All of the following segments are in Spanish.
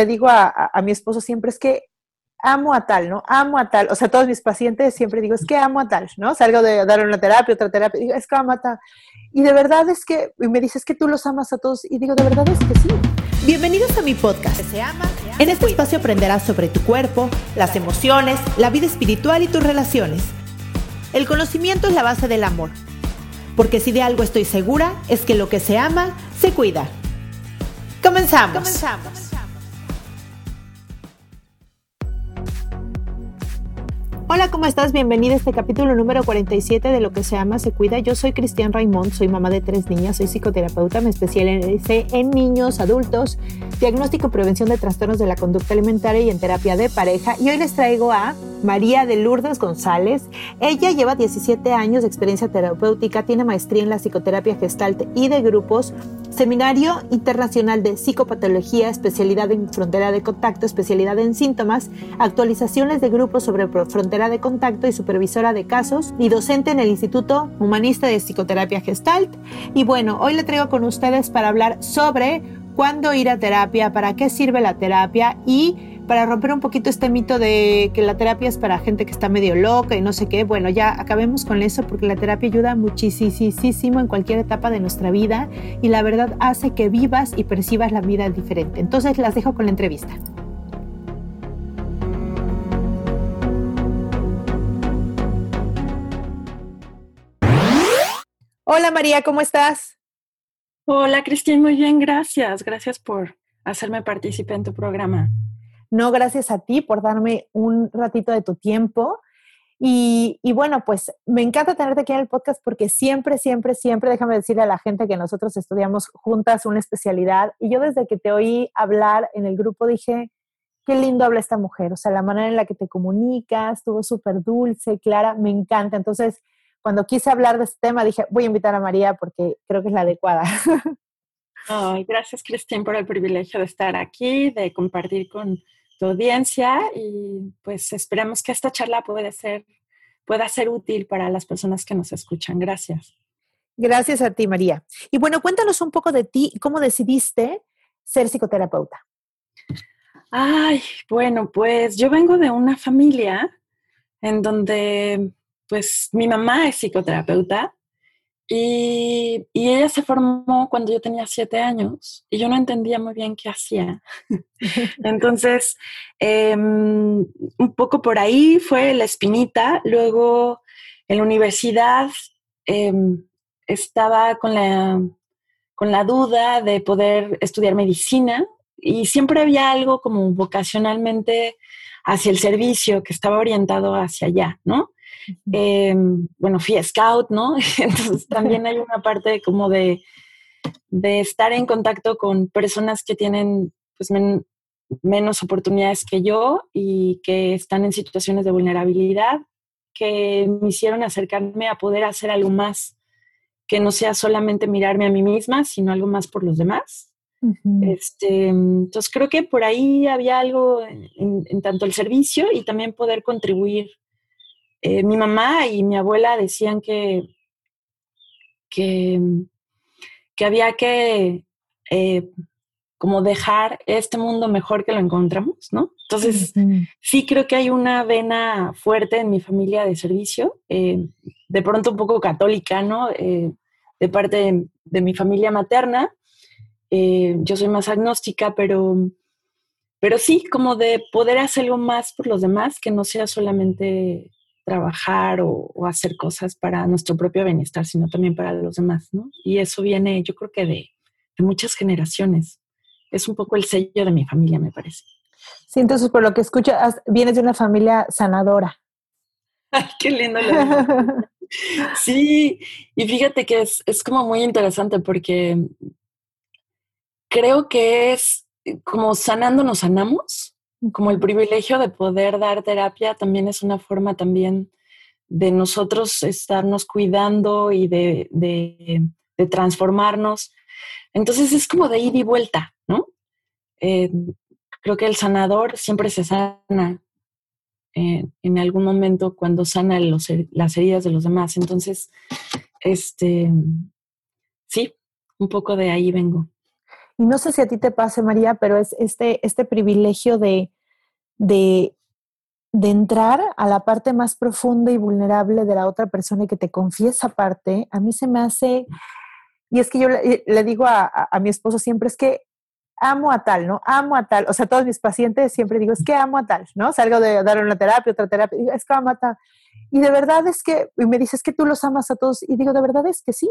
Le digo a, a, mi esposo siempre es que amo a tal, ¿no? Amo a tal. O sea, todos mis pacientes siempre digo, es que amo a tal, ¿no? Salgo de dar una terapia, otra terapia, digo, es que amo a tal. Y de verdad es que, y me dice, es que tú los amas a todos. Y digo, de verdad es que sí. Bienvenidos a mi podcast. Se ama, se ama, en este espacio aprenderás sobre tu cuerpo, las emociones, la vida espiritual y tus relaciones. El conocimiento es la base del amor. Porque si de algo estoy segura, es que lo que se ama, se cuida. Comenzamos. Comenzamos. Hola, ¿cómo estás? Bienvenida a este capítulo número 47 de Lo que se ama, se cuida. Yo soy Cristian Raimond, soy mamá de tres niñas, soy psicoterapeuta, me especialicé en niños, adultos, diagnóstico y prevención de trastornos de la conducta alimentaria y en terapia de pareja. Y hoy les traigo a María de Lourdes González. Ella lleva 17 años de experiencia terapéutica, tiene maestría en la psicoterapia gestalt y de grupos, seminario internacional de psicopatología, especialidad en frontera de contacto, especialidad en síntomas, actualizaciones de grupos sobre frontera de contacto y supervisora de casos y docente en el Instituto Humanista de Psicoterapia Gestalt. Y bueno, hoy le traigo con ustedes para hablar sobre cuándo ir a terapia, para qué sirve la terapia y para romper un poquito este mito de que la terapia es para gente que está medio loca y no sé qué. Bueno, ya acabemos con eso porque la terapia ayuda muchísimo en cualquier etapa de nuestra vida y la verdad hace que vivas y percibas la vida diferente. Entonces las dejo con la entrevista. Hola María, ¿cómo estás? Hola Cristina, muy bien, gracias. Gracias por hacerme participar en tu programa. No, gracias a ti por darme un ratito de tu tiempo. Y, bueno, pues me encanta tenerte aquí en el podcast porque siempre, siempre, siempre, déjame decirle a la gente que nosotros estudiamos juntas una especialidad. Y yo desde que te oí hablar en el grupo dije, qué lindo habla esta mujer. O sea, la manera en la que te comunicas, estuvo súper dulce, clara, me encanta. Entonces, cuando quise hablar de este tema, dije, voy a invitar a María porque creo que es la adecuada. Ay, gracias, Cristian, por el privilegio de estar aquí, de compartir con tu audiencia y pues esperamos que esta charla pueda ser, pueda ser útil para las personas que nos escuchan. Gracias. Gracias a ti, María. Y bueno, cuéntanos un poco de ti, cómo decidiste ser psicoterapeuta. Ay, bueno, pues yo vengo de una familia en donde pues mi mamá es psicoterapeuta y, ella se formó cuando yo tenía siete años y yo no entendía muy bien qué hacía. Entonces, em, un poco por ahí fue la espinita. Luego, en la universidad, em, estaba con la, con la duda de poder estudiar medicina y siempre había algo como vocacionalmente hacia el servicio que estaba orientado hacia allá, ¿no? Em, bueno, fui scout, ¿no? Entonces también hay una parte como de, de estar en contacto con personas que tienen pues, menos oportunidades que yo y que están en situaciones de vulnerabilidad que me hicieron acercarme a poder hacer algo más que no sea solamente mirarme a mí misma, sino algo más por los demás. este, entonces creo que por ahí había algo en, tanto el servicio y también poder contribuir eh, mi mamá y mi abuela decían que, que, había que eh, como dejar este mundo mejor que lo encontramos, ¿no? Entonces, sí creo que hay una vena fuerte en mi familia de servicio, eh, de pronto un poco católica, ¿no? de parte de, de, mi familia materna. yo soy más agnóstica, pero pero sí, como de poder hacer algo más por los demás, que no sea solamente trabajar o, hacer cosas para nuestro propio bienestar, sino también para los demás, ¿no? Y eso viene, yo creo que de, de muchas generaciones. Es un poco el sello de mi familia, me parece. Sí, entonces por lo que escucho, vienes de una familia sanadora. Ay, qué lindo. sí, y fíjate que es, es como muy interesante porque creo que es como sanando nos sanamos, como el privilegio de poder dar terapia también es una forma también de nosotros estarnos cuidando y de, de, transformarnos. Entonces es como de ir y vuelta, ¿no? Eh, creo que el sanador siempre se sana eh, en algún momento cuando sana las heridas de los demás. Entonces, este, sí, un poco de ahí vengo. Y no sé si a ti te pase, María, pero es este, este privilegio de, de, entrar a la parte más profunda y vulnerable de la otra persona y que te confiesa parte, a mí se me hace, y es que yo le, digo a, a, mi esposo siempre, es que amo a tal, ¿no? Amo a tal. O sea, todos mis pacientes siempre digo, es que amo a tal, ¿no? Salgo de dar una terapia, otra terapia, digo, es que amo a tal. Y de verdad es que, y me dices que tú los amas a todos, y digo, de verdad es que sí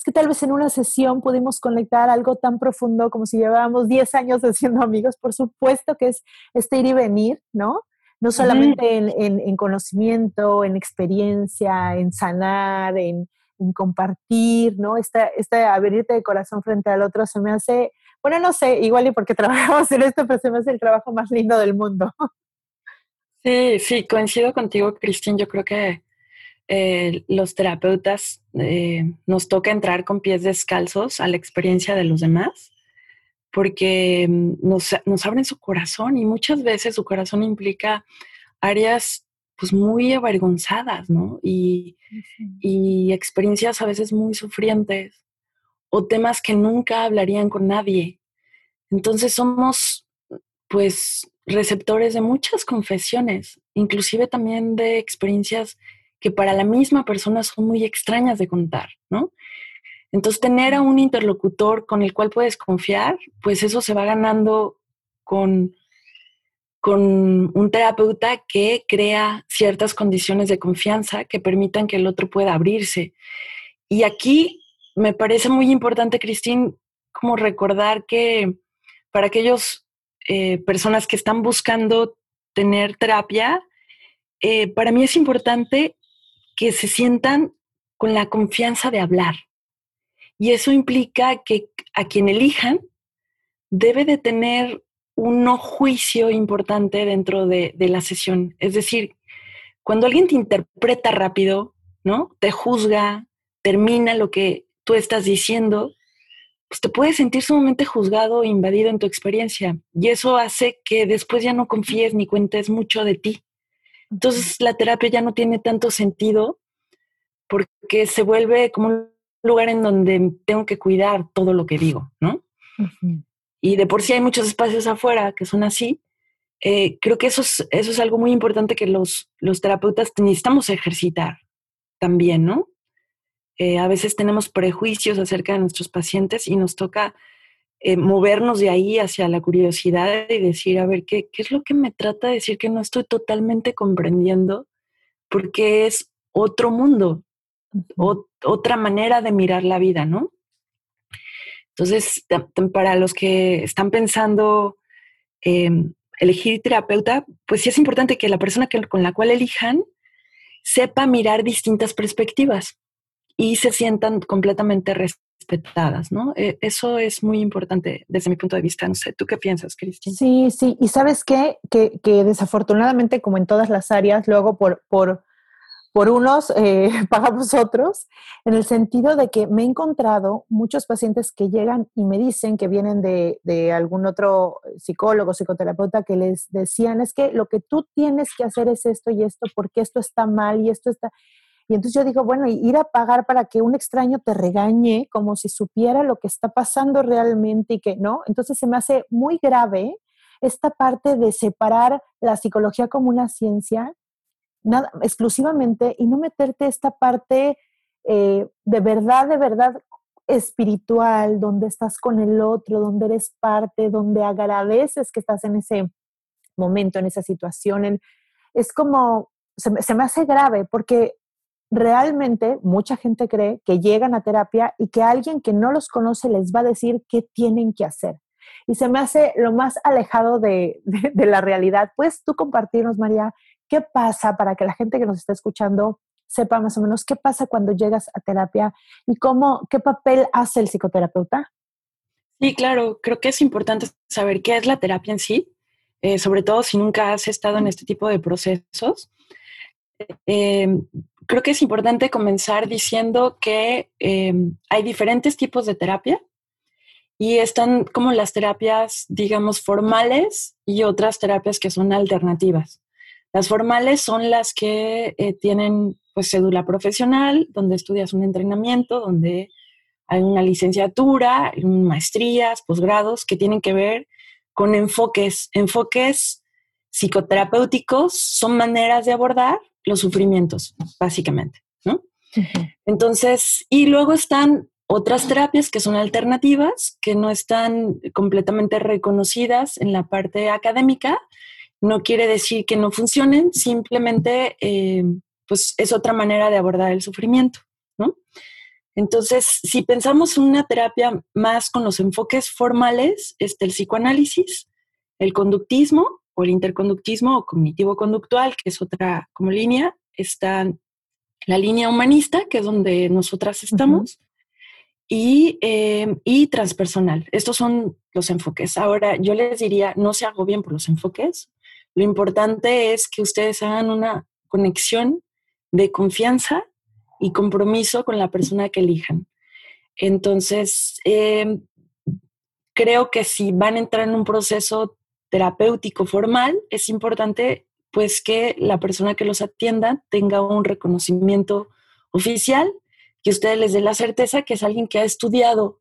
es que tal vez en una sesión pudimos conectar algo tan profundo como si llevábamos 10 años de siendo amigos. Por supuesto que es este ir y venir, ¿no? No solamente en, conocimiento, en experiencia, en sanar, en, compartir, ¿no? Este, este abrirte de corazón frente al otro se me hace, bueno, no sé, igual y porque trabajamos en esto, pero se me hace el trabajo más lindo del mundo. Sí, sí, coincido contigo, Cristín. Yo creo que eh, los terapeutas eh, nos toca entrar con pies descalzos a la experiencia de los demás, porque mm, nos, nos abren su corazón y muchas veces su corazón implica áreas pues muy avergonzadas, ¿no? Y, y, experiencias a veces muy sufrientes o temas que nunca hablarían con nadie. Entonces somos pues receptores de muchas confesiones, inclusive también de experiencias que para la misma persona son muy extrañas de contar, ¿no? Entonces, tener a un interlocutor con el cual puedes confiar, pues eso se va ganando con, con un terapeuta que crea ciertas condiciones de confianza que permitan que el otro pueda abrirse. Y aquí me parece muy importante, Cristín, como recordar que para aquellas eh, personas que están buscando tener terapia, eh, para mí es importante que se sientan con la confianza de hablar. Y eso implica que a quien elijan debe de tener un juicio importante dentro de, la sesión. Es decir, cuando alguien te interpreta rápido, ¿no? Te juzga, termina lo que tú estás diciendo, pues te puedes sentir sumamente juzgado e invadido en tu experiencia. Y eso hace que después ya no confíes ni cuentes mucho de ti. Entonces la terapia ya no tiene tanto sentido porque se vuelve como un lugar en donde tengo que cuidar todo lo que digo, ¿no? Y de por sí hay muchos espacios afuera que son así. Eh, creo que eso es, eso es algo muy importante que los, los terapeutas necesitamos ejercitar también, ¿no? Eh, a veces tenemos prejuicios acerca de nuestros pacientes y nos toca eh, movernos de ahí hacia la curiosidad y decir, a ver, ¿qué, ¿qué es lo que me trata de decir que no estoy totalmente comprendiendo? Porque es otro mundo, otra manera de mirar la vida, ¿no? Entonces, para los que están pensando em, elegir terapeuta, pues sí es importante que la persona con la cual elijan sepa mirar distintas perspectivas y se sientan completamente respetadas, ¿no? E, eso es muy importante desde mi punto de vista. No sé, ¿tú qué piensas, Cristina? Sí, sí. Y sabes qué? Que, que, desafortunadamente, como en todas las áreas, luego por, por, por unos eh, pagamos otros, en el sentido de que me he encontrado muchos pacientes que llegan y me dicen que vienen de, de algún otro psicólogo, psicoterapeuta, que les decían, es que lo que tú tienes que hacer es esto y esto, porque esto está mal y esto está... Y entonces yo digo, bueno, ir a pagar para que un extraño te regañe como si supiera lo que está pasando realmente y que no. Entonces se me hace muy grave esta parte de separar la psicología como una ciencia nada, exclusivamente y no meterte esta parte eh, de verdad, de verdad, espiritual, donde estás con el otro, donde eres parte, donde agradeces que estás en ese momento, en esa situación. es como, se me, hace grave porque realmente mucha gente cree que llegan a terapia y que alguien que no los conoce les va a decir qué tienen que hacer. Y se me hace lo más alejado de, de la realidad. ¿Puedes tú compartirnos, María, qué pasa para que la gente que nos está escuchando sepa más o menos qué pasa cuando llegas a terapia y cómo, qué papel hace el psicoterapeuta? Sí, claro, creo que es importante saber qué es la terapia en sí, eh, sobre todo si nunca has estado en este tipo de procesos. Em, creo que es importante comenzar diciendo que em, hay diferentes tipos de terapia y están como las terapias, digamos, formales y otras terapias que son alternativas. Las formales son las que eh, tienen pues cédula profesional, donde estudias un entrenamiento, donde hay una licenciatura, maestrías, posgrados que tienen que ver con enfoques, enfoques psicoterapéuticos, son maneras de abordar los sufrimientos, básicamente, ¿no? Entonces, y luego están otras terapias que son alternativas, que no están completamente reconocidas en la parte académica. No quiere decir que no funcionen, simplemente eh, pues es otra manera de abordar el sufrimiento, ¿no? Entonces, si pensamos en una terapia más con los enfoques formales, está el psicoanálisis, el conductismo o el interconductismo o cognitivo-conductual, que es otra como línea, está la línea humanista, que es donde nosotras estamos, y, eh, y transpersonal. Estos son los enfoques. Ahora, yo les diría, no se agobien por los enfoques. Lo importante es que ustedes hagan una conexión de confianza y compromiso con la persona que elijan. Entonces, em, creo que si van a entrar en un proceso terapéutico formal, es importante pues que la persona que los atienda tenga un reconocimiento oficial, que ustedes les dé la certeza que es alguien que ha estudiado,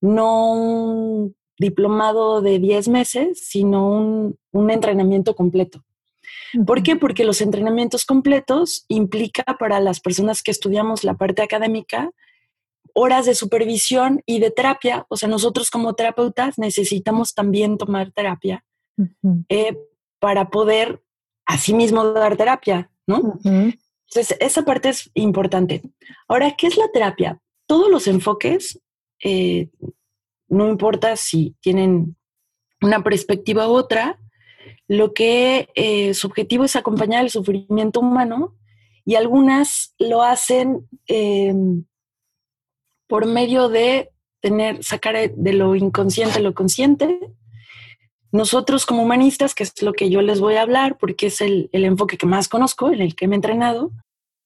no un diplomado de 10 meses, sino un, un entrenamiento completo. ¿Por qué? Porque los entrenamientos completos implica para las personas que estudiamos la parte académica horas de supervisión y de terapia. O sea, nosotros como terapeutas necesitamos también tomar terapia eh, para poder asimismo dar terapia, ¿no? Entonces, esa parte es importante. Ahora, ¿qué es la terapia? Todos los enfoques, eh, no importa si tienen una perspectiva u otra, lo que eh, su objetivo es acompañar el sufrimiento humano y algunas lo hacen em, por medio de tener, sacar de lo inconsciente lo consciente. Nosotros como humanistas, que es lo que yo les voy a hablar, porque es el, enfoque que más conozco, en el que me he entrenado,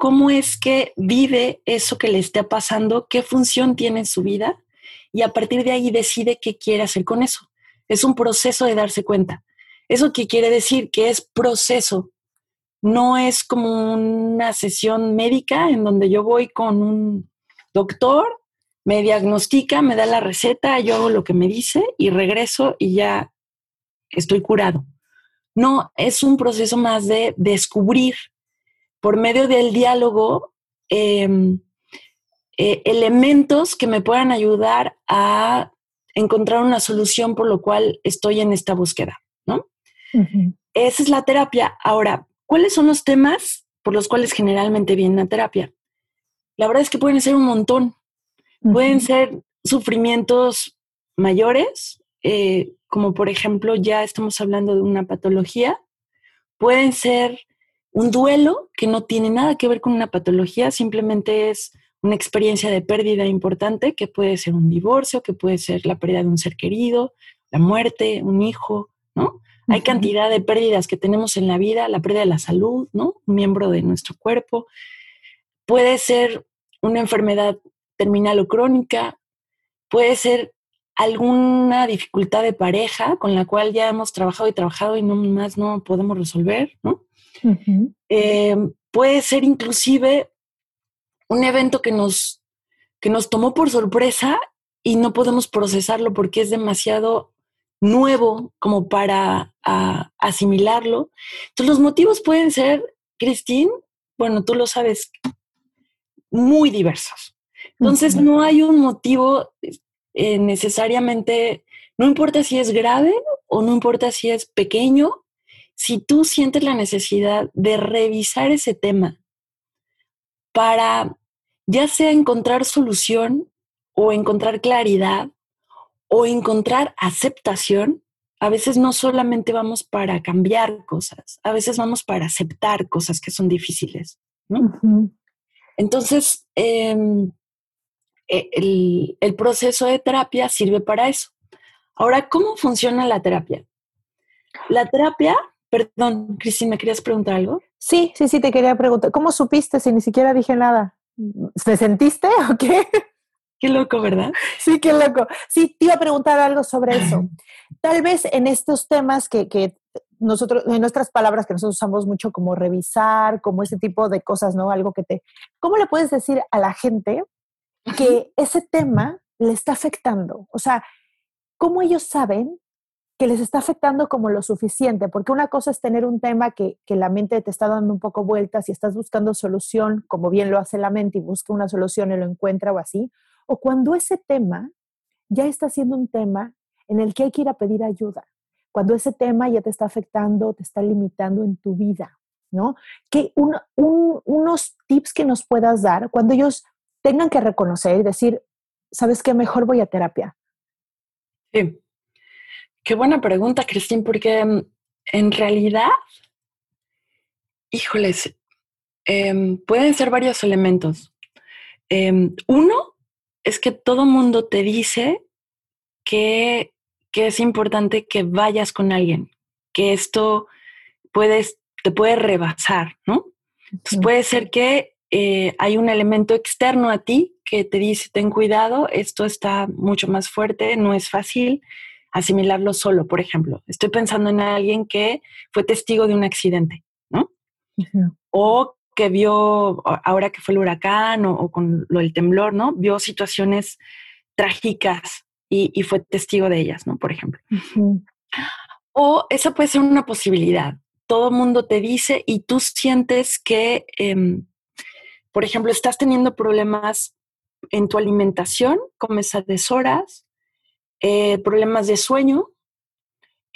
cómo es que vive eso que le está pasando, qué función tiene en su vida y a partir de ahí decide qué quiere hacer con eso. Es un proceso de darse cuenta. ¿Eso qué quiere decir? Que es proceso. No es como una sesión médica en donde yo voy con un doctor, me diagnostica, me da la receta, yo hago lo que me dice y regreso y ya estoy curado. No, es un proceso más de descubrir por medio del diálogo em, eh, elementos que me puedan ayudar a encontrar una solución por lo cual estoy en esta búsqueda, ¿no? Esa es la terapia. Ahora, ¿cuáles son los temas por los cuales generalmente viene la terapia? La verdad es que pueden ser un montón. Pueden ser sufrimientos mayores, eh, como por ejemplo ya estamos hablando de una patología. Pueden ser un duelo que no tiene nada que ver con una patología, simplemente es una experiencia de pérdida importante, que puede ser un divorcio, que puede ser la pérdida de un ser querido, la muerte, un hijo, ¿no? Hay cantidad de pérdidas que tenemos en la vida, la pérdida de la salud, ¿no? Un miembro de nuestro cuerpo. Puede ser una enfermedad terminal o crónica, puede ser alguna dificultad de pareja con la cual ya hemos trabajado y trabajado y no más no podemos resolver, ¿no? Eh, puede ser inclusive un evento que nos, que nos tomó por sorpresa y no podemos procesarlo porque es demasiado nuevo como para asimilarlo. Entonces los motivos pueden ser, Christine, bueno, tú lo sabes, muy diversos. Entonces no hay un motivo eh, necesariamente, no importa si es grave o no importa si es pequeño, si tú sientes la necesidad de revisar ese tema para ya sea encontrar solución o encontrar claridad o encontrar aceptación, a veces no solamente vamos para cambiar cosas, a veces vamos para aceptar cosas que son difíciles. Entonces, em, e, el, el, proceso de terapia sirve para eso. Ahora, ¿cómo funciona la terapia? La terapia, perdón, Cristina, ¿me querías preguntar algo? Sí, sí, sí, te quería preguntar. ¿Cómo supiste si ni siquiera dije nada? ¿Te sentiste o qué? Qué loco, ¿verdad? Sí, qué loco. Sí, te iba a preguntar algo sobre eso. Tal vez en estos temas que, que nosotros, en nuestras palabras que nosotros usamos mucho como revisar, como ese tipo de cosas, ¿no? Algo que te... ¿Cómo le puedes decir a la gente que ese tema le está afectando? O sea, ¿cómo ellos saben que les está afectando como lo suficiente, porque una cosa es tener un tema que, que, la mente te está dando un poco vueltas y estás buscando solución, como bien lo hace la mente y busca una solución y lo encuentra o así, o cuando ese tema ya está siendo un tema en el que hay que ir a pedir ayuda, cuando ese tema ya te está afectando, te está limitando en tu vida, ¿no? Que un, unos tips que nos puedas dar cuando ellos tengan que reconocer y decir, ¿sabes qué? Mejor voy a terapia. Sí. Qué buena pregunta, Cristín, porque mm, en realidad, híjoles, em, pueden ser varios elementos. Em, uno es que todo mundo te dice que, que, es importante que vayas con alguien, que esto puedes, te puede rebasar, ¿no? Entonces puede ser que eh, hay un elemento externo a ti que te dice, ten cuidado, esto está mucho más fuerte, no es fácil, asimilarlo solo, por ejemplo. Estoy pensando en alguien que fue testigo de un accidente, ¿no? O que vio, ahora que fue el huracán o, con lo del temblor, ¿no? Vio situaciones trágicas y, fue testigo de ellas, ¿no? Por ejemplo. O esa puede ser una posibilidad. Todo mundo te dice y tú sientes que, em, por ejemplo, estás teniendo problemas en tu alimentación, comes a deshoras, eh, problemas de sueño,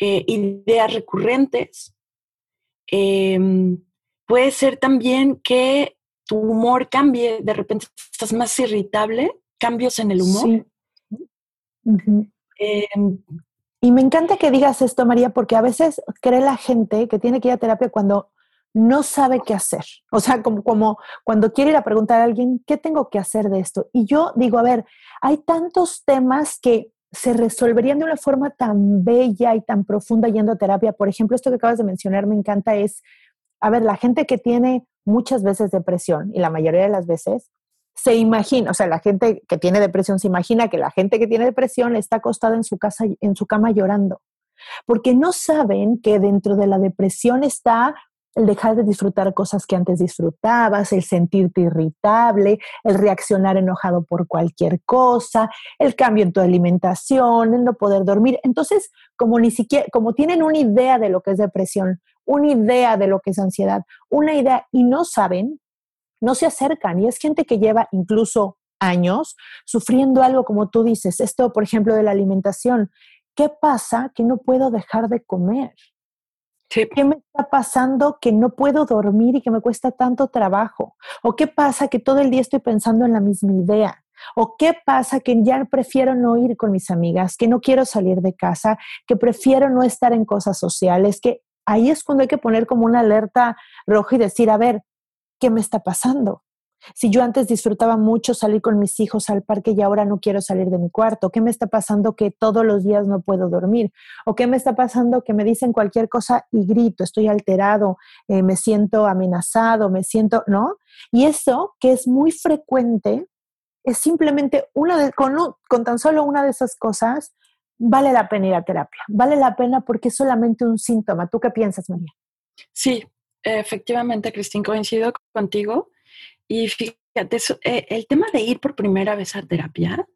eh, ideas recurrentes. Em, puede ser también que tu humor cambie, de repente estás más irritable, cambios en el humor. Em, y me encanta que digas esto, María, porque a veces cree la gente que tiene que ir a terapia cuando no sabe qué hacer. O sea, como, como cuando quiere ir a preguntar a alguien, ¿qué tengo que hacer de esto? Y yo digo, a ver, hay tantos temas que se resolverían de una forma tan bella y tan profunda yendo a terapia. Por ejemplo, esto que acabas de mencionar me encanta es, a ver, la gente que tiene muchas veces depresión y la mayoría de las veces se imagina, o sea, la gente que tiene depresión se imagina que la gente que tiene depresión está acostada en su casa, en su cama llorando. porque no saben que dentro de la depresión está el dejar de disfrutar cosas que antes disfrutabas, el sentirte irritable, el reaccionar enojado por cualquier cosa, el cambio en tu alimentación, el no poder dormir. Entonces, como ni siquiera, como tienen una idea de lo que es depresión, una idea de lo que es ansiedad, una idea y no saben, no se acercan. Y es gente que lleva incluso años sufriendo algo como tú dices, esto, por ejemplo, de la alimentación. ¿Qué pasa que no puedo dejar de comer? ¿Qué me está pasando que no puedo dormir y que me cuesta tanto trabajo? ¿O qué pasa que todo el día estoy pensando en la misma idea? ¿O qué pasa que ya prefiero no ir con mis amigas, que no quiero salir de casa, que prefiero no estar en cosas sociales? Que ahí es cuando hay que poner como una alerta roja y decir, a ver, ¿qué me está pasando? Si yo antes disfrutaba mucho salir con mis hijos al parque y ahora no quiero salir de mi cuarto, ¿qué me está pasando que todos los días no puedo dormir? ¿O qué me está pasando que me dicen cualquier cosa y grito, estoy alterado, eh, me siento amenazado, me siento, ¿no? Y eso, que es muy frecuente, es simplemente una de, con, con tan solo una de esas cosas, vale la pena ir a terapia. Vale la pena porque es solamente un síntoma. ¿Tú qué piensas, María? Sí, efectivamente, Cristín, coincido contigo. Y fíjate, eh, el tema de ir por primera vez a terapia,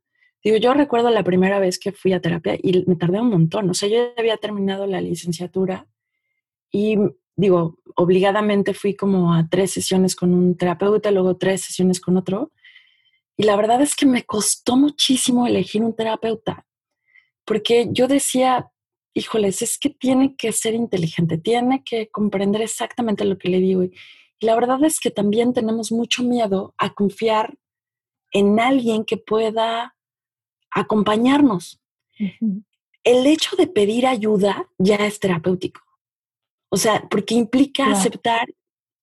digo, yo recuerdo la primera vez que fui a terapia y me tardé un montón. O sea, yo había terminado la licenciatura y digo, obligadamente fui como a tres sesiones con un terapeuta, luego tres sesiones con otro. Y la verdad es que me costó muchísimo elegir un terapeuta, porque yo decía, híjoles, es que tiene que ser inteligente, tiene que comprender exactamente lo que le digo. Y, la verdad es que también tenemos mucho miedo a confiar en alguien que pueda acompañarnos. El hecho de pedir ayuda ya es terapéutico. O sea, porque implica aceptar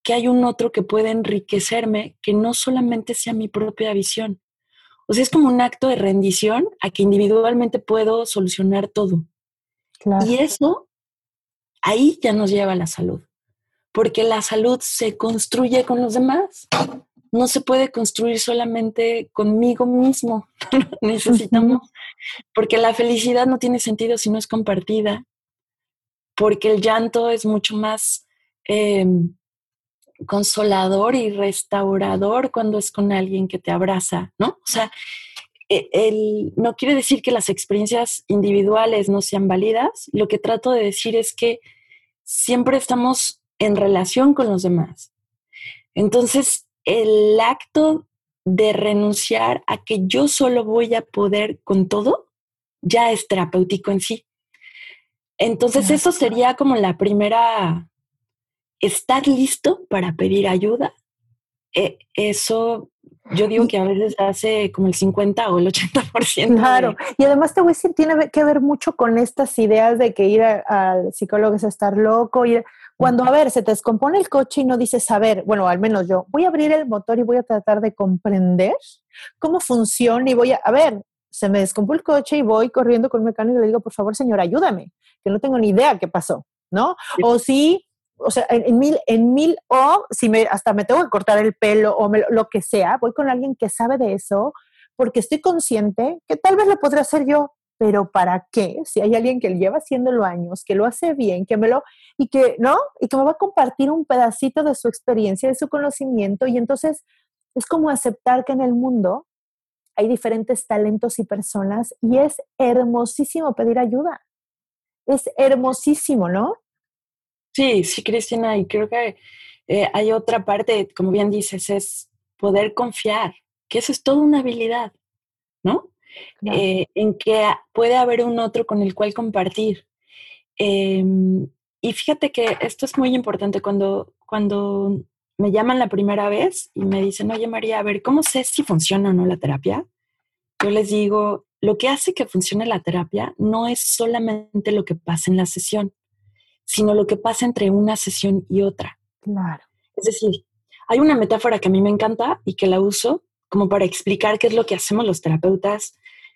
que hay un otro que puede enriquecerme, que no solamente sea mi propia visión. O sea, es como un acto de rendición a que individualmente puedo solucionar todo. Y eso, ahí ya nos lleva a la salud porque la salud se construye con los demás. No se puede construir solamente conmigo mismo. Necesitamos, porque la felicidad no tiene sentido si no es compartida, porque el llanto es mucho más em, consolador y restaurador cuando es con alguien que te abraza, ¿no? O sea, e, el, no quiere decir que las experiencias individuales no sean válidas. Lo que trato de decir es que siempre estamos en relación con los demás. Entonces, el acto de renunciar a que yo solo voy a poder con todo, ya es terapéutico en sí. Entonces, eso sería como la primera, estar listo para pedir ayuda. E, eso yo digo que a veces hace como el 50 o el 80%. Claro, y además te voy a decir, tiene que ver mucho con estas ideas de que ir al psicólogo es estar loco, ir, cuando, a ver, se te descompone el coche y no dices, a ver, bueno, al menos yo, voy a abrir el motor y voy a tratar de comprender cómo funciona y voy a, a ver, se me descompone el coche y voy corriendo con el mecánico y le digo, por favor, señor, ayúdame, que no tengo ni idea qué pasó, ¿no? O si, o sea, en, mil, en mil, o si me, hasta me tengo que cortar el pelo o lo que sea, voy con alguien que sabe de eso, porque estoy consciente que tal vez lo podría hacer yo, pero ¿para qué? Si hay alguien que lleva haciéndolo años, que lo hace bien, que me lo, y que, ¿no? Y que me va a compartir un pedacito de su experiencia, de su conocimiento, y entonces es como aceptar que en el mundo hay diferentes talentos y personas, y es hermosísimo pedir ayuda. Es hermosísimo, ¿no? Sí, sí, Cristina, y creo que eh, hay otra parte, como bien dices, es poder confiar, que eso es toda una habilidad, ¿no? Eh, en que puede haber un otro con el cual compartir. Em, y fíjate que esto es muy importante cuando, cuando me llaman la primera vez y me dicen, oye María, a ver, ¿cómo sé si funciona o no la terapia? Yo les digo, lo que hace que funcione la terapia no es solamente lo que pasa en la sesión, sino lo que pasa entre una sesión y otra. Claro. Es decir, hay una metáfora que a mí me encanta y que la uso como para explicar qué es lo que hacemos los terapeutas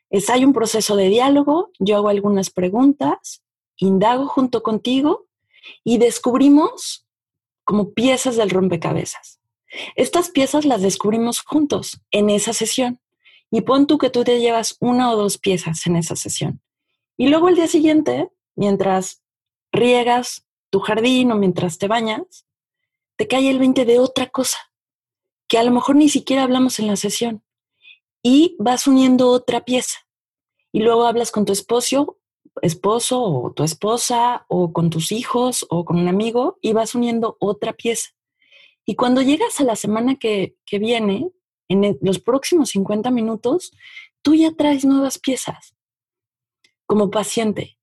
es hay un proceso de diálogo, yo hago algunas preguntas, indago junto contigo y descubrimos como piezas del rompecabezas. Estas piezas las descubrimos juntos en esa sesión. Y pon tú que tú te llevas una o dos piezas en esa sesión. Y luego el día siguiente mientras riegas tu jardín o mientras te bañas, te cae el 20 de otra cosa, que a lo mejor ni siquiera hablamos en la sesión, y vas uniendo otra pieza. Y luego hablas con tu esposo, esposo o tu esposa, o con tus hijos, o con un amigo, y vas uniendo otra pieza. Y cuando llegas a la semana que, que viene, en los próximos 50 minutos, tú ya traes nuevas piezas como paciente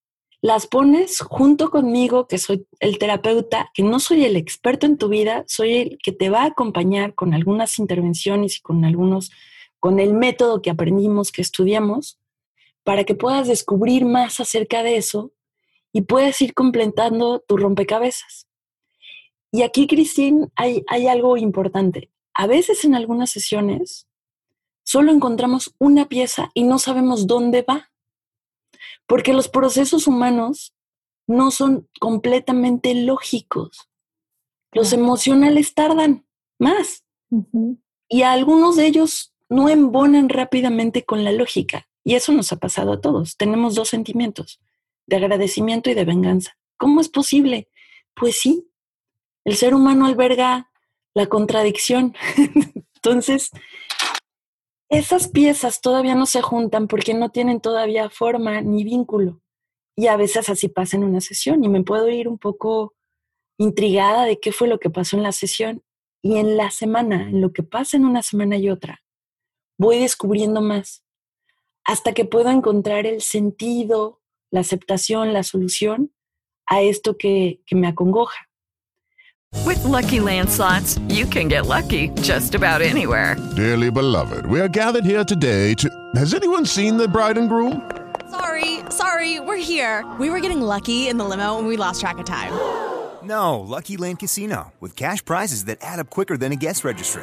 las pones junto conmigo, que soy el terapeuta, que no soy el experto en tu vida, soy el que te va a acompañar con algunas intervenciones y con algunos, con el método que aprendimos, que estudiamos, para que puedas descubrir más acerca de eso y puedas ir completando tu rompecabezas. Y aquí, Cristín, hay, hay algo importante. A veces en algunas sesiones solo encontramos una pieza y no sabemos dónde va porque los procesos humanos no son completamente lógicos. Los emocionales tardan más y algunos de ellos no embonan rápidamente con la lógica. Y eso nos ha pasado a todos. Tenemos dos sentimientos, de agradecimiento y de venganza. ¿Cómo es posible? Pues sí, el ser humano alberga la contradicción. Entonces, esas piezas todavía no se juntan porque no tienen todavía forma ni vínculo. Y a veces así pasa en una sesión y me puedo ir un poco intrigada de qué fue lo que pasó en la sesión. Y en la semana, en lo que pasa en una semana y otra, voy descubriendo más hasta que puedo encontrar el sentido, la aceptación, la solución a esto que, que me acongoja. With lucky landslots, you can get lucky just about anywhere. Dearly beloved, we are gathered here today to. Has anyone seen the bride and groom? Sorry, sorry, we're here. We were getting lucky in the limo and we lost track of time. No, Lucky Land Casino, with cash prizes that add up quicker than a guest registry.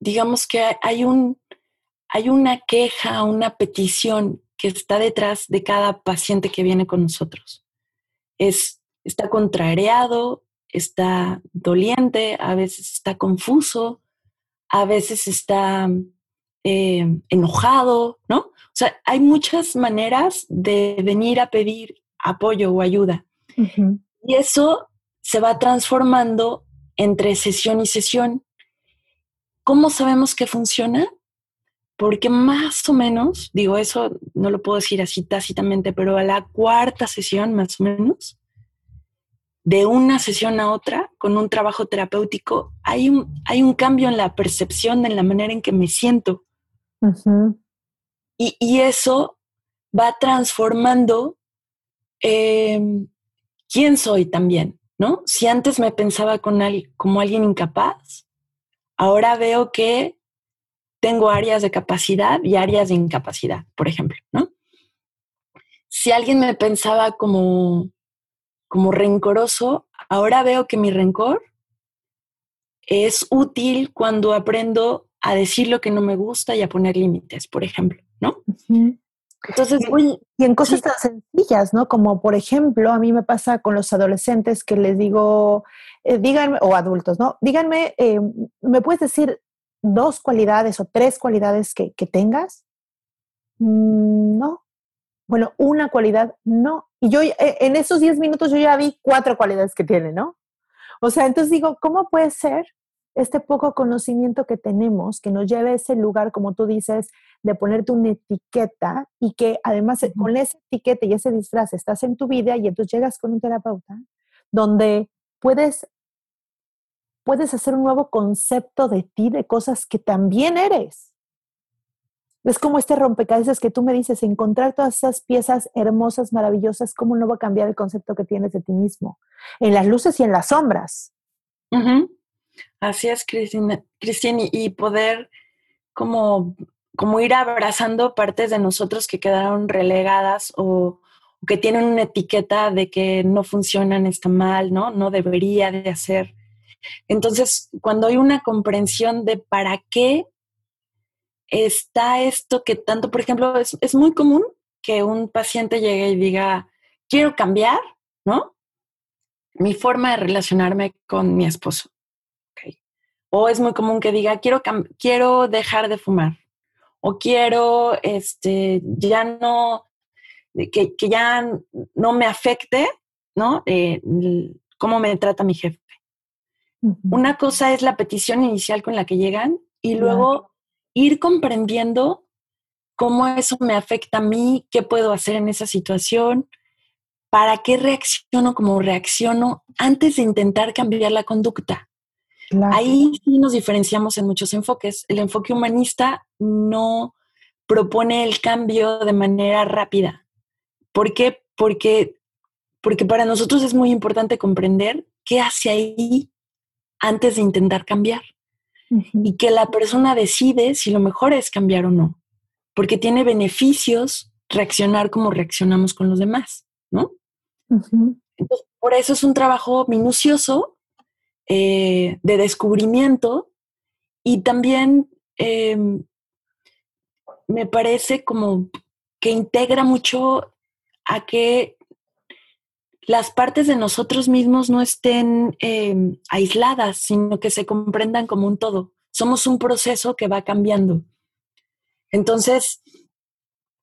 digamos que hay un, hay una queja, una petición que está detrás de cada paciente que viene con nosotros. Es, está contrariado, está doliente, a veces está confuso, a veces está eh, enojado, ¿no? O sea, hay muchas maneras de venir a pedir apoyo o ayuda. Y eso se va transformando entre sesión y sesión. ¿Cómo sabemos que funciona? Porque más o menos, digo eso, no lo puedo decir así tácitamente, pero a la cuarta sesión más o menos, de una sesión a otra, con un trabajo terapéutico, hay un, hay un cambio en la percepción, en la manera en que me siento. y, y, eso va transformando eh, quién soy también, ¿no? Si antes me pensaba con al, como alguien incapaz, ahora veo que tengo áreas de capacidad y áreas de incapacidad, por ejemplo, ¿no? Si alguien me pensaba como, como rencoroso, ahora veo que mi rencor es útil cuando aprendo a decir lo que no me gusta y a poner límites, por ejemplo, ¿no? Entonces, y, y en cosas tan sencillas, ¿no? Como por ejemplo, a mí me pasa con los adolescentes que les digo, eh, díganme, o adultos, ¿no? Díganme, eh, ¿me puedes decir dos cualidades o tres cualidades que, que tengas? Mm, no. Bueno, una cualidad, no. Y yo eh, en esos diez minutos yo ya vi cuatro cualidades que tiene, ¿no? O sea, entonces digo, ¿cómo puede ser este poco conocimiento que tenemos que nos lleve a ese lugar, como tú dices, de ponerte una etiqueta y que además uh -huh. con esa etiqueta y ese disfraz estás en tu vida y entonces llegas con un terapeuta donde puedes puedes hacer un nuevo concepto de ti, de cosas que también eres. Es como este rompecabezas que tú me dices, encontrar todas esas piezas hermosas, maravillosas, ¿cómo no va a cambiar el concepto que tienes de ti mismo? En las luces y en las sombras. Así es, Cristina, y poder como, como ir abrazando partes de nosotros que quedaron relegadas o, que tienen una etiqueta de que no funcionan, está mal, ¿no? No debería de hacer. Entonces, cuando hay una comprensión de para qué está esto que tanto, por ejemplo, es, es muy común que un paciente llegue y diga, quiero cambiar, ¿no? Mi forma de relacionarme con mi esposo. O es muy común que diga, quiero, quiero dejar de fumar. O quiero, este, ya no, que, que ya no me afecte, ¿no? Eh, cómo me trata mi jefe. Una cosa es la petición inicial con la que llegan y luego ir comprendiendo cómo eso me afecta a mí, qué puedo hacer en esa situación, para qué reacciono como reacciono antes de intentar cambiar la conducta. Ahí sí nos diferenciamos en muchos enfoques. El enfoque humanista no propone el cambio de manera rápida. ¿Por qué? Porque, porque para nosotros es muy importante comprender qué hace ahí antes de intentar cambiar. Y que la persona decide si lo mejor es cambiar o no. Porque tiene beneficios reaccionar como reaccionamos con los demás, ¿no? Entonces, por eso es un trabajo minucioso eh, de descubrimiento y también em, me parece como que integra mucho a que las partes de nosotros mismos no estén em, aisladas, sino que se comprendan como un todo. Somos un proceso que va cambiando. Entonces,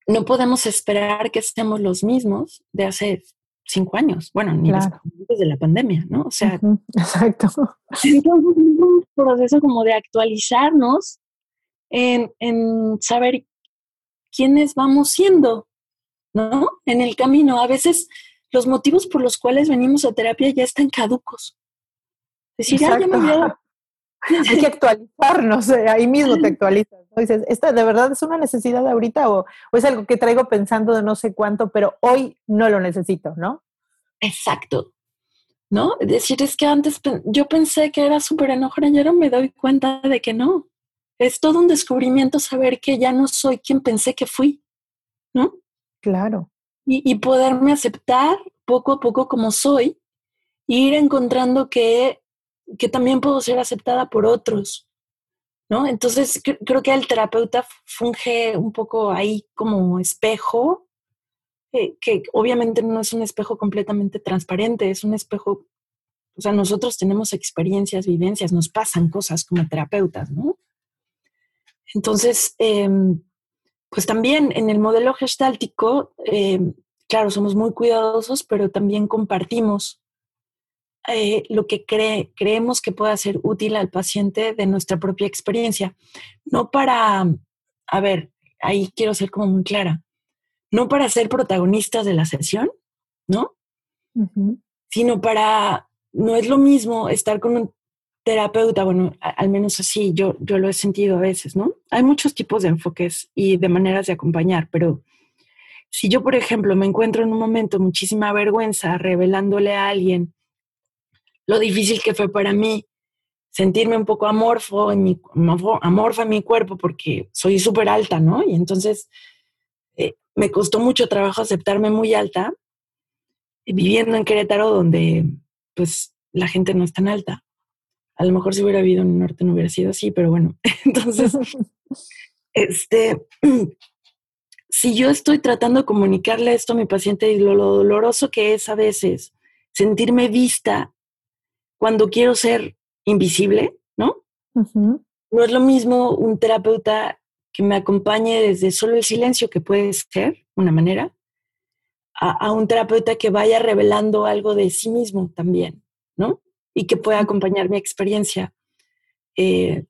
no podemos esperar que seamos los mismos de hace cinco años, bueno, ni desde de la pandemia, ¿no? O sea, exacto. Entonces es un proceso como de actualizarnos en, en saber quiénes vamos siendo, ¿no? En el camino. A veces los motivos por los cuales venimos a terapia ya están caducos. Decir, ya me Hay que actualizarnos, eh, ahí mismo te actualizas. Dices, ¿esta de verdad es una necesidad ahorita o, o, es algo que traigo pensando de no sé cuánto, pero hoy no lo necesito, ¿no? Exacto. ¿No? Es decir, es que antes yo pensé que era súper enojona y ahora me doy cuenta de que no. Es todo un descubrimiento saber que ya no soy quien pensé que fui, ¿no? Claro. Y, y poderme aceptar poco a poco como soy e ir encontrando que que también puedo ser aceptada por otros, ¿no? Entonces creo que el terapeuta funge un poco ahí como espejo, eh, que obviamente no es un espejo completamente transparente, es un espejo, o sea, nosotros tenemos experiencias, vivencias, nos pasan cosas como terapeutas, ¿no? Entonces, em, pues también en el modelo gestáltico, em, claro, somos muy cuidadosos, pero también compartimos eh, lo que cree, creemos que pueda ser útil al paciente de nuestra propia experiencia. No para, a ver, ahí quiero ser como muy clara, no para ser protagonistas de la sesión, ¿no? Sino para, no es lo mismo estar con un terapeuta, bueno, al menos así yo, yo lo he sentido a veces, ¿no? Hay muchos tipos de enfoques y de maneras de acompañar, pero si yo, por ejemplo, me encuentro en un momento muchísima vergüenza revelándole a alguien lo difícil que fue para mí sentirme un poco amorfo en mi, amorfa en mi cuerpo porque soy súper alta, ¿no? Y entonces eh, me costó mucho trabajo aceptarme muy alta, viviendo en Querétaro donde pues la gente no es tan alta. A lo mejor si hubiera vivido en el norte no hubiera sido así, pero bueno, entonces, este, si yo estoy tratando de comunicarle esto a mi paciente y lo doloroso que es a veces sentirme vista cuando quiero ser invisible, ¿no? No es lo mismo un terapeuta que me acompañe desde solo el silencio, que puede ser una manera, a, un terapeuta que vaya revelando algo de sí mismo también, ¿no? Y que pueda acompañar mi experiencia. Eh,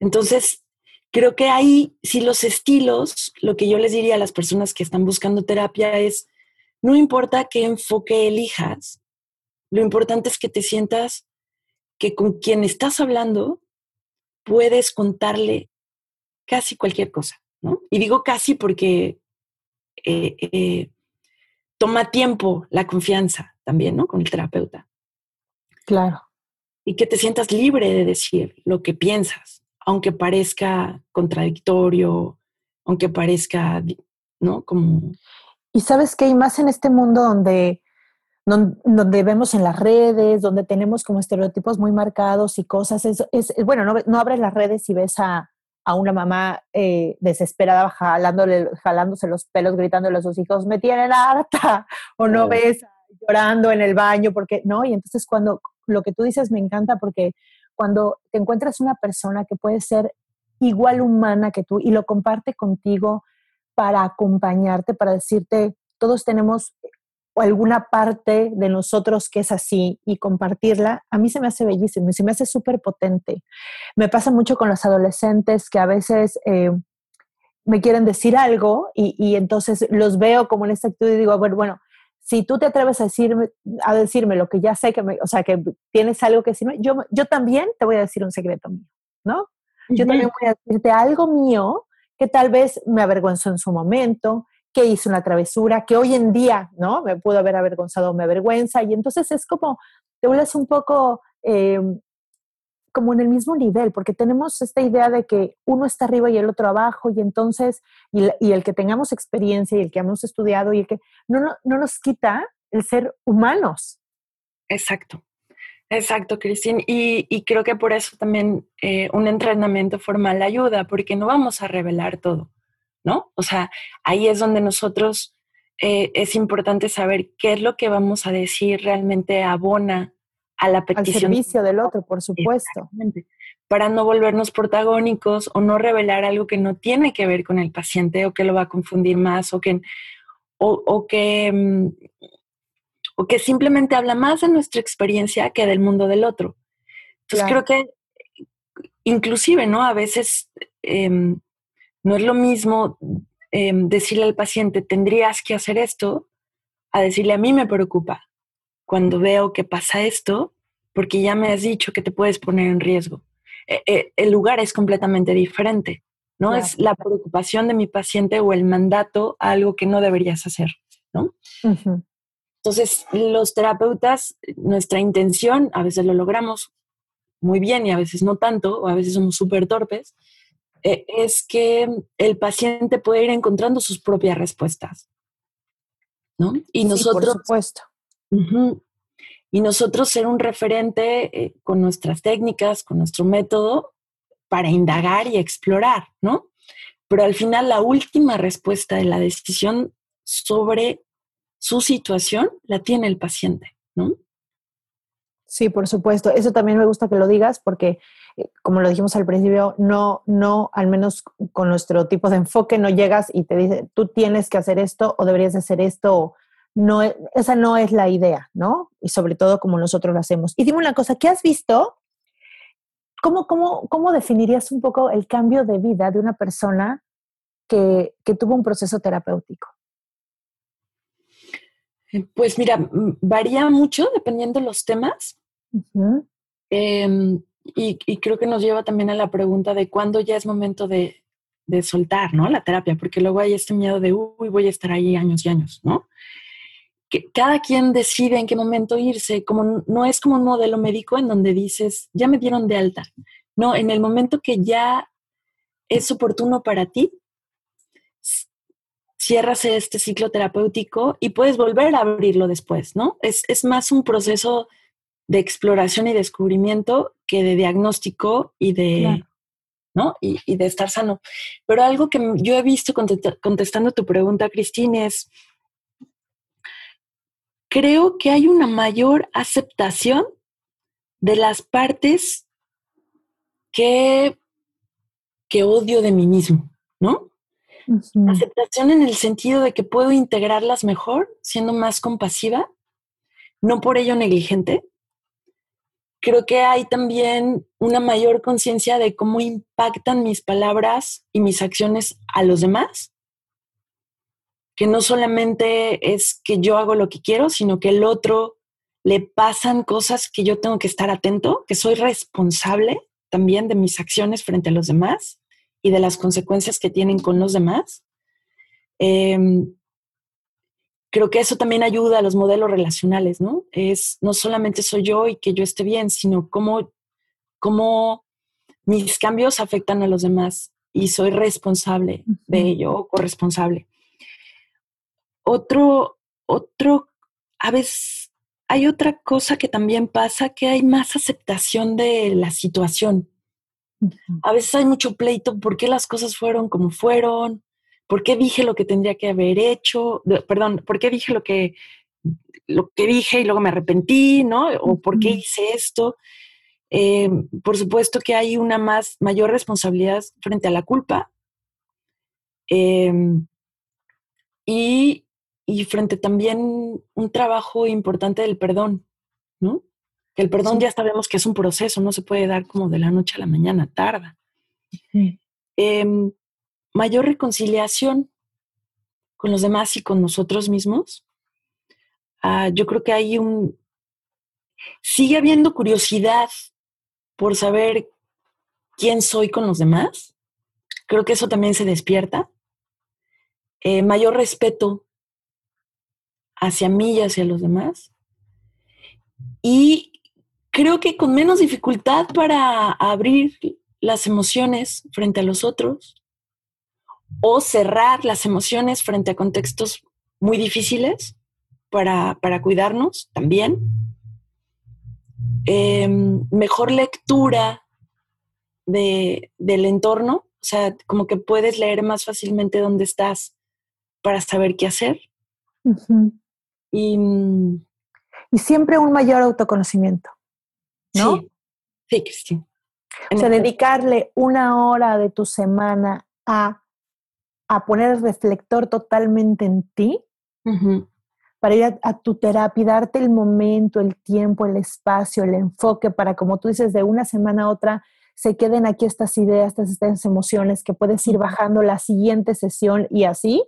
entonces, creo que ahí, si los estilos, lo que yo les diría a las personas que están buscando terapia es, no importa qué enfoque elijas, lo importante es que te sientas que con quien estás hablando puedes contarle casi cualquier cosa. ¿no? Y digo casi porque eh, eh, toma tiempo la confianza también, ¿no? Con el terapeuta. Claro. Y que te sientas libre de decir lo que piensas, aunque parezca contradictorio, aunque parezca, ¿no? Como... Y sabes que hay más en este mundo donde, donde, vemos en las redes, donde tenemos como estereotipos muy marcados y cosas. Es, es bueno, no, no abres las redes y ves a, a una mamá eh, desesperada jalándole, jalándose los pelos, gritándole a sus hijos, me tienen harta, o no ves llorando en el baño, porque no, y entonces cuando lo que tú dices me encanta porque cuando te encuentras una persona que puede ser igual humana que tú y lo comparte contigo para acompañarte, para decirte, todos tenemos alguna parte de nosotros que es así y compartirla, a mí se me hace bellísimo y se me hace súper potente. Me pasa mucho con los adolescentes que a veces eh, me quieren decir algo y, entonces los veo como en esta actitud y digo, bueno, bueno, si tú te atreves a decirme, a decirme lo que ya sé, que me, o sea, que tienes algo que decirme, yo, yo también te voy a decir un secreto mío, ¿no? Yo también voy a decirte algo mío que tal vez me avergüenzo en su momento, que hice una travesura, que hoy en día, ¿no? Me pudo haber avergonzado, me avergüenza, y entonces es como, te vuelves un poco em, como en el mismo nivel, porque tenemos esta idea de que uno está arriba y el otro abajo, y entonces, y, el que tengamos experiencia y el que hemos estudiado y el que no, no, nos quita el ser humanos. Exacto. Exacto, Cristín. Y, creo que por eso también eh, un entrenamiento formal ayuda, porque no vamos a revelar todo. ¿no? O sea, ahí es donde nosotros eh, es importante saber qué es lo que vamos a decir realmente abona a la petición. Al servicio del otro, por supuesto. Para no volvernos protagónicos o no revelar algo que no tiene que ver con el paciente o que lo va a confundir más o que, o, que, mm, o que simplemente habla más de nuestra experiencia que del mundo del otro. Entonces creo que inclusive, ¿no? A veces em, no es lo mismo em, decirle al paciente, tendrías que hacer esto, a decirle, a mí me preocupa cuando veo que pasa esto, porque ya me has dicho que te puedes poner en riesgo. E, e, el lugar es completamente diferente, ¿no? Es la preocupación de mi paciente o el mandato a algo que no deberías hacer, ¿no? Entonces, los terapeutas, nuestra intención, a veces lo logramos muy bien y a veces no tanto, o a veces somos súper torpes, eh, es que el paciente puede ir encontrando sus propias respuestas. ¿no? Y nosotros, por supuesto. Y nosotros ser un referente eh, con nuestras técnicas, con nuestro método, para indagar y explorar, ¿no? Pero al final la última respuesta de la decisión sobre su situación la tiene el paciente, ¿no? Sí, por supuesto. Eso también me gusta que lo digas porque eh, como lo dijimos al principio, no, no, al menos con nuestro tipo de enfoque, no llegas y te dice, tú tienes que hacer esto o deberías hacer esto. No, e, esa no es la idea, ¿no? Y sobre todo como nosotros lo hacemos. Y dime una cosa, ¿qué has visto? ¿Cómo, cómo, cómo definirías un poco el cambio de vida de una persona que, que tuvo un proceso terapéutico? Eh, pues mira, varía mucho dependiendo de los temas. Y, creo que nos lleva también a la pregunta de cuándo ya es momento de, de, soltar, ¿no? La terapia, porque luego hay este miedo de, uy, voy a estar ahí años y años, ¿no? Que cada quien decide en qué momento irse, como no es como un modelo médico en donde dices, ya me dieron de alta. No, en el momento que ya es oportuno para ti, cierras este ciclo terapéutico y puedes volver a abrirlo después, ¿no? Es, es más un proceso de exploración y descubrimiento que de diagnóstico y de, ¿no? Y, de estar sano. Pero algo que yo he visto contestando tu pregunta, Cristina, es, creo que hay una mayor aceptación de las partes que, que odio de mí mismo, ¿no? Aceptación en el sentido de que puedo integrarlas mejor, siendo más compasiva, no por ello negligente, creo que hay también una mayor conciencia de cómo impactan mis palabras y mis acciones a los demás. Que no solamente es que yo hago lo que quiero, sino que el otro le pasan cosas que yo tengo que estar atento, que soy responsable también de mis acciones frente a los demás y de las consecuencias que tienen con los demás. Em, creo que eso también ayuda a los modelos relacionales, ¿no? Es no solamente soy yo y que yo esté bien, sino cómo, cómo mis cambios afectan a los demás y soy responsable de ello, corresponsable. Otro, otro, a veces hay otra cosa que también pasa, que hay más aceptación de la situación. A veces hay mucho pleito, ¿por qué las cosas fueron como fueron? ¿Por qué dije lo que tendría que haber hecho? Perdón, ¿por qué dije lo que, lo que dije y luego me arrepentí, ¿no? ¿O por qué hice esto? Eh, por supuesto que hay una más mayor responsabilidad frente a la culpa em, y, y, frente también un trabajo importante del perdón, ¿no? Que el perdón ya sabemos que es un proceso, no se puede dar como de la noche a la mañana, tarda. Em, mayor reconciliación con los demás y con nosotros mismos. Ah, yo creo que hay un... Sigue habiendo curiosidad por saber quién soy con los demás. Creo que eso también se despierta. Eh, mayor respeto hacia mí y hacia los demás. Y creo que con menos dificultad para abrir las emociones frente a los otros o cerrar las emociones frente a contextos muy difíciles para, para cuidarnos también. Em, mejor lectura de, del entorno, o sea, como que puedes leer más fácilmente dónde estás para saber qué hacer. Y, siempre un mayor autoconocimiento, ¿no? Sí, sí, Cristina. O sea, dedicarle una hora de tu semana a, a poner el reflector totalmente en ti, para ir a, tu terapia y darte el momento, el tiempo, el espacio, el enfoque para, como tú dices, de una semana a otra se queden aquí estas ideas, estas, estas emociones que puedes ir bajando la siguiente sesión y así.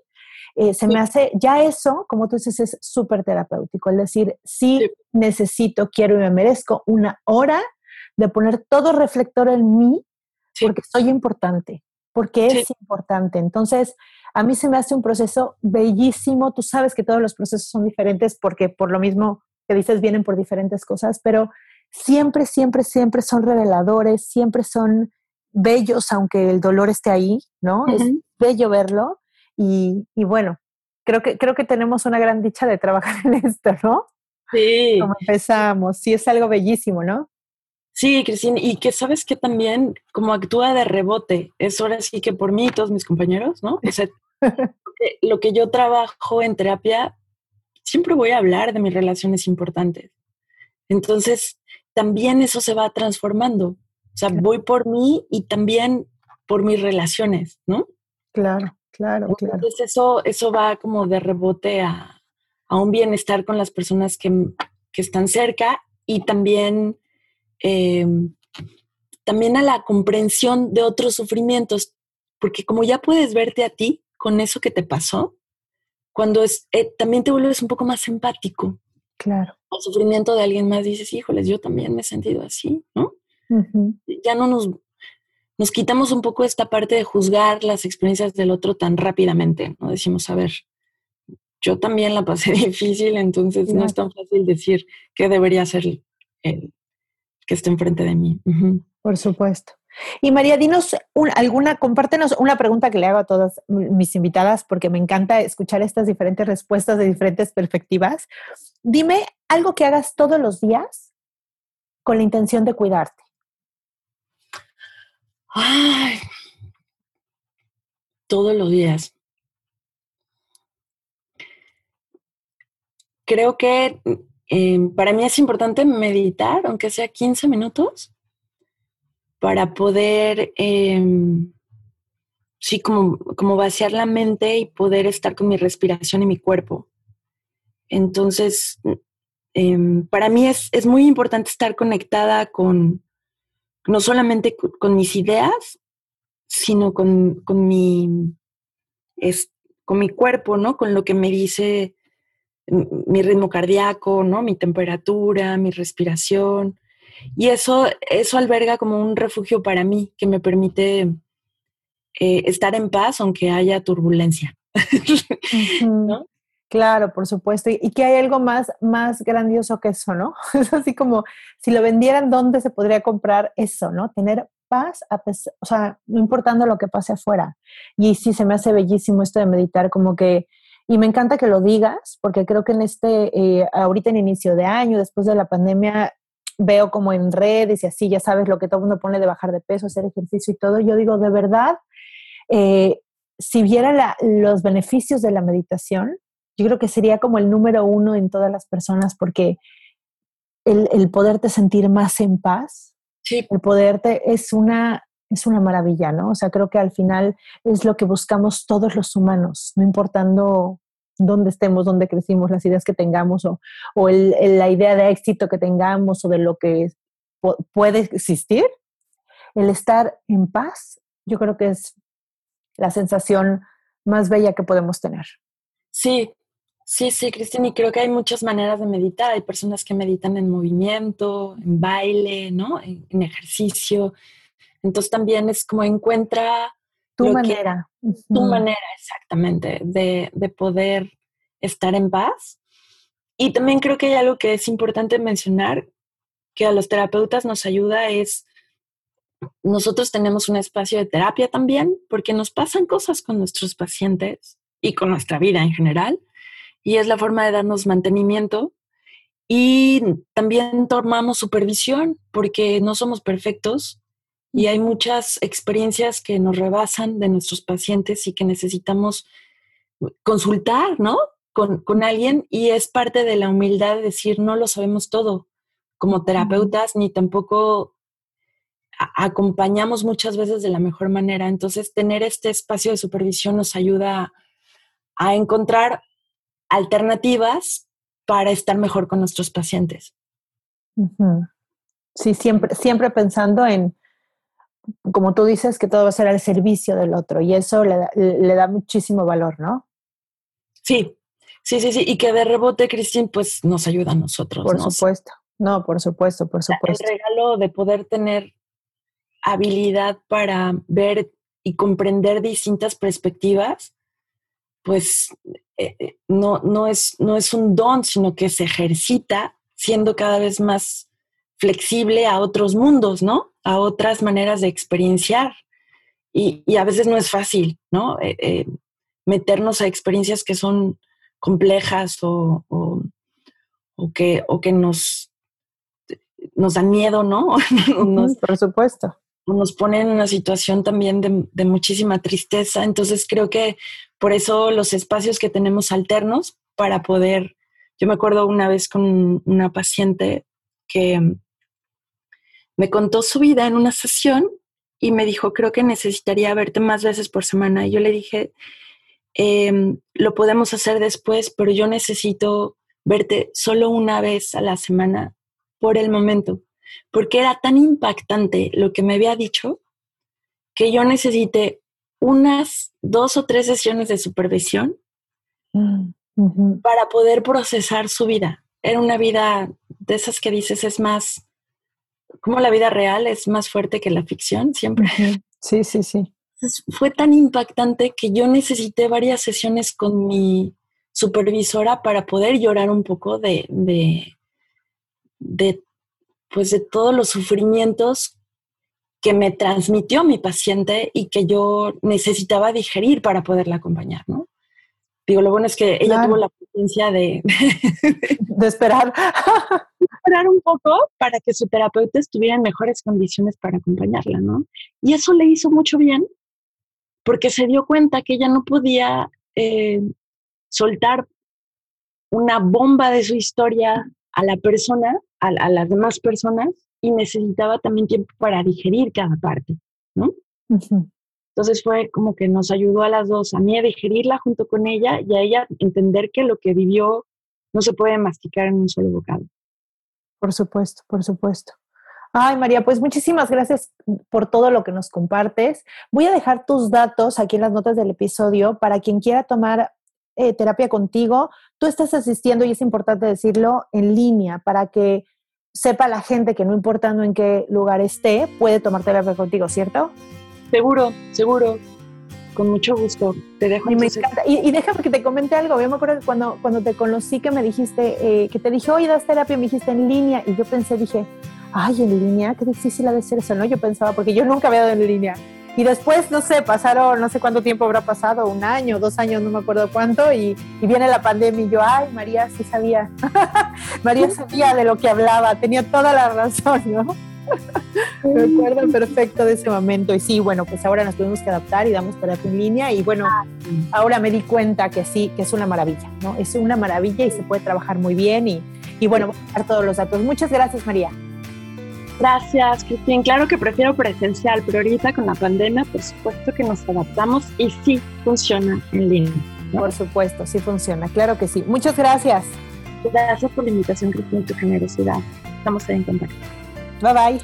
Eh, se me hace, ya eso, como tú dices, es súper terapéutico. Es decir, sí, necesito, quiero y me merezco una hora de poner todo reflector en mí porque soy importante, porque es importante. Entonces, a mí se me hace un proceso bellísimo. Tú sabes que todos los procesos son diferentes porque por lo mismo que dices vienen por diferentes cosas, pero siempre, siempre, siempre son reveladores, siempre son bellos, aunque el dolor esté ahí, ¿no? Es bello verlo. Y, y, bueno, creo que, creo que tenemos una gran dicha de trabajar en esto, ¿no? Sí. Como empezamos, sí, es algo bellísimo, ¿no? Sí, Cristina, y que sabes que también como actúa de rebote, es ahora sí que por mí y todos mis compañeros, ¿no? O sea, lo que yo trabajo en terapia, siempre voy a hablar de mis relaciones importantes. Entonces, también eso se va transformando. O sea, voy por mí y también por mis relaciones, ¿no? Claro, claro, claro. Entonces, eso, eso va como de rebote a, a un bienestar con las personas que, que están cerca y también eh, también a la comprensión de otros sufrimientos, porque como ya puedes verte a ti con eso que te pasó, cuando es, eh, también te vuelves un poco más empático. Claro. Al sufrimiento de alguien más dices, híjoles, yo también me he sentido así, ¿no? Ya no nos, nos quitamos un poco esta parte de juzgar las experiencias del otro tan rápidamente, ¿no? Decimos, a ver, yo también la pasé difícil, entonces no es tan fácil decir qué debería ser el, que esté enfrente de mí. Por supuesto. Y María, dinos alguna, compártenos una pregunta que le hago a todas mis invitadas, porque me encanta escuchar estas diferentes respuestas de diferentes perspectivas. Dime algo que hagas todos los días con la intención de cuidarte. Ay, todos los días. Creo que Em, para mí es importante meditar, aunque sea 15 minutos, para poder, em, sí, como, como vaciar la mente y poder estar con mi respiración y mi cuerpo. Entonces, em, para mí es, es, muy importante estar conectada con, no solamente con, mis ideas, sino con, con, mi, es, con mi cuerpo, ¿no? Con lo que me dice mi ritmo cardíaco, ¿no? Mi temperatura, mi respiración. Y eso, eso alberga como un refugio para mí que me permite eh, estar en paz aunque haya turbulencia. ¿No? Claro, por supuesto. Y, que hay algo más, más grandioso que eso, ¿no? Es así como si lo vendieran, ¿dónde se podría comprar eso, ¿no? Tener paz, a o sea, no importando lo que pase afuera. Y sí, se me hace bellísimo esto de meditar, como que, y me encanta que lo digas, porque creo que en este, eh, ahorita en inicio de año, después de la pandemia, veo como en redes y así, ya sabes lo que todo el mundo pone de bajar de peso, hacer ejercicio y todo. Yo digo, de verdad, eh, si viera los beneficios de la meditación, yo creo que sería como el número uno en todas las personas porque el, el poderte sentir más en paz, el poderte es una, es una maravilla, ¿no? O sea, creo que al final es lo que buscamos todos los humanos, no importando dónde estemos, dónde crecimos, las ideas que tengamos o, o el, la idea de éxito que tengamos o de lo que puede existir, el estar en paz, yo creo que es la sensación más bella que podemos tener. Sí, sí, sí, Cristina, y creo que hay muchas maneras de meditar. Hay personas que meditan en movimiento, en baile, ¿no? En, ejercicio. Entonces también es como encuentra tu manera. tu manera, exactamente, de, de poder estar en paz. Y también creo que hay algo que es importante mencionar, que a los terapeutas nos ayuda es nosotros tenemos un espacio de terapia también, porque nos pasan cosas con nuestros pacientes y con nuestra vida en general, y es la forma de darnos mantenimiento. Y también tomamos supervisión, porque no somos perfectos y hay muchas experiencias que nos rebasan de nuestros pacientes y que necesitamos consultar, ¿no? Con, con alguien y es parte de la humildad de decir, no lo sabemos todo como terapeutas, ni tampoco acompañamos muchas veces de la mejor manera. Entonces, tener este espacio de supervisión nos ayuda a encontrar alternativas para estar mejor con nuestros pacientes. Sí, siempre, siempre pensando en, como tú dices, que todo va a ser al servicio del otro y eso le da, muchísimo valor, ¿no? Sí, sí, sí, sí. Y que de rebote, Cristín, pues nos ayuda a nosotros. Por supuesto. No, por supuesto, por supuesto. El regalo de poder tener habilidad para ver y comprender distintas perspectivas, pues eh, eh, no, no, es, no es un don, sino que se ejercita siendo cada vez más flexible a otros mundos, ¿no? A otras maneras de experienciar. Y, a veces no es fácil, ¿no? Eh, meternos a experiencias que son complejas o, que, o que nos, nos dan miedo, ¿no? por supuesto nos pone en una situación también de, muchísima tristeza. Entonces creo que por eso los espacios que tenemos alternos para poder, yo me acuerdo una vez con una paciente que me contó su vida en una sesión y me dijo, creo que necesitaría verte más veces por semana. Y yo le dije, em, lo podemos hacer después, pero yo necesito verte solo una vez a la semana por el momento porque era tan impactante lo que me había dicho que yo necesité unas dos o tres sesiones de supervisión mm, para poder procesar su vida. Era una vida de esas que dices es más, como la vida real es más fuerte que la ficción siempre. Sí, sí, sí. fue tan impactante que yo necesité varias sesiones con mi supervisora para poder llorar un poco de, de, de pues de todos los sufrimientos que me transmitió mi paciente y que yo necesitaba digerir para poderla acompañar, ¿no? Digo, lo bueno es que ella tuvo la paciencia de, de esperar. esperar un poco para que su terapeuta estuviera en mejores condiciones para acompañarla, ¿no? Y eso le hizo mucho bien porque se dio cuenta que ella no podía eh, soltar una bomba de su historia a la persona a, las demás personas y necesitaba también tiempo para digerir cada parte, ¿no? Entonces fue como que nos ayudó a las dos, a mí a digerirla junto con ella y a ella entender que lo que vivió no se puede masticar en un solo bocado. Por supuesto, por supuesto. Ay, María, pues muchísimas gracias por todo lo que nos compartes. Voy a dejar tus datos aquí en las notas del episodio para quien quiera tomar eh, terapia contigo. Tú estás asistiendo, y es importante decirlo, en línea para que sepa la gente que no importando en qué lugar esté, puede tomar terapia contigo, ¿cierto? Seguro, seguro. con mucho gusto. Te dejo. Y me encanta. Y, y, déjame que te comente algo. Yo me acuerdo que cuando, cuando te conocí que me dijiste, eh, que te dije, oye, das terapia, me dijiste en línea. Y yo pensé, dije, ay, en línea, qué difícil ha de ser eso, ¿no? Yo pensaba, porque yo nunca había dado en línea. Y después, no sé, pasaron, no sé cuánto tiempo habrá pasado, un año, dos años, no me acuerdo cuánto, y, y viene la pandemia y yo, ay, María sí sabía, María sabía de lo que hablaba, tenía toda la razón, ¿no? me acuerdo perfecto de ese momento. Y sí, bueno, pues ahora nos tuvimos que adaptar y damos terapia en línea. Y bueno, ahora me di cuenta que sí, que es una maravilla, ¿no? Es una maravilla y se puede trabajar muy bien. Y, y bueno, voy a dar todos los datos. Muchas gracias, María. Gracias, Cristín. Claro que prefiero presencial, pero ahorita con la pandemia, por supuesto que nos adaptamos y sí funciona en línea. ¿no? Por supuesto, sí funciona, claro que sí. Muchas gracias. Gracias por la invitación, Cristín, tu generosidad. Estamos ahí en contacto. Bye bye.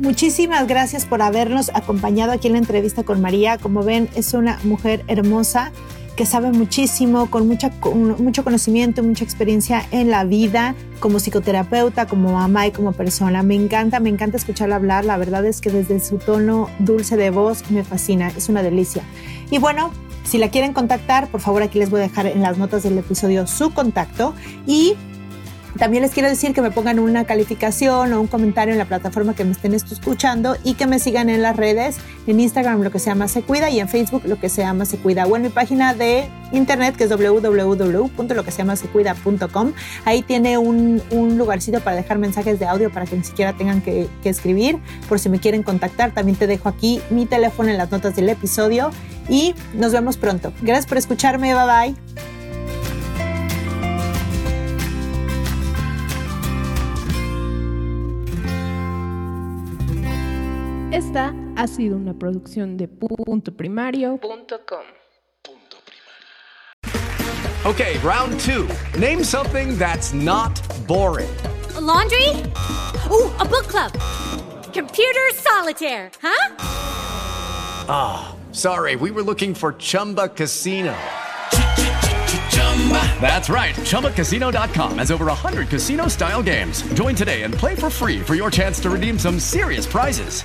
Muchísimas gracias por habernos acompañado aquí en la entrevista con María. Como ven, es una mujer hermosa que sabe muchísimo, con, mucha, mucho conocimiento, mucha experiencia en la vida, como psicoterapeuta, como mamá y como persona. Me encanta, me encanta escucharla hablar. La verdad es que desde su tono dulce de voz me fascina, es una delicia. Y bueno, si la quieren contactar, por favor aquí les voy a dejar en las notas del episodio su contacto y también les quiero decir que me pongan una calificación o un comentario en la plataforma que me estén escuchando y que me sigan en las redes, en Instagram lo que se llama Se Cuida y en Facebook lo que se llama Se Cuida o en mi página de internet que es www.loquesellamasecuida.com. Ahí tiene un, un, lugarcito para dejar mensajes de audio para que ni siquiera tengan que, que escribir. Por si me quieren contactar, también te dejo aquí mi teléfono en las notas del episodio y nos vemos pronto. Gracias por escucharme, bye bye. Esta ha sido una producción de punto primario.com. Okay, round two. Name something that's not boring. A laundry? Ooh, a book club. Computer solitaire, huh? Ah, oh, sorry, we were looking for Chumba Casino. That's right. ChumbaCasino.com has over 100 casino style games. Join today and play for free for your chance to redeem some serious prizes.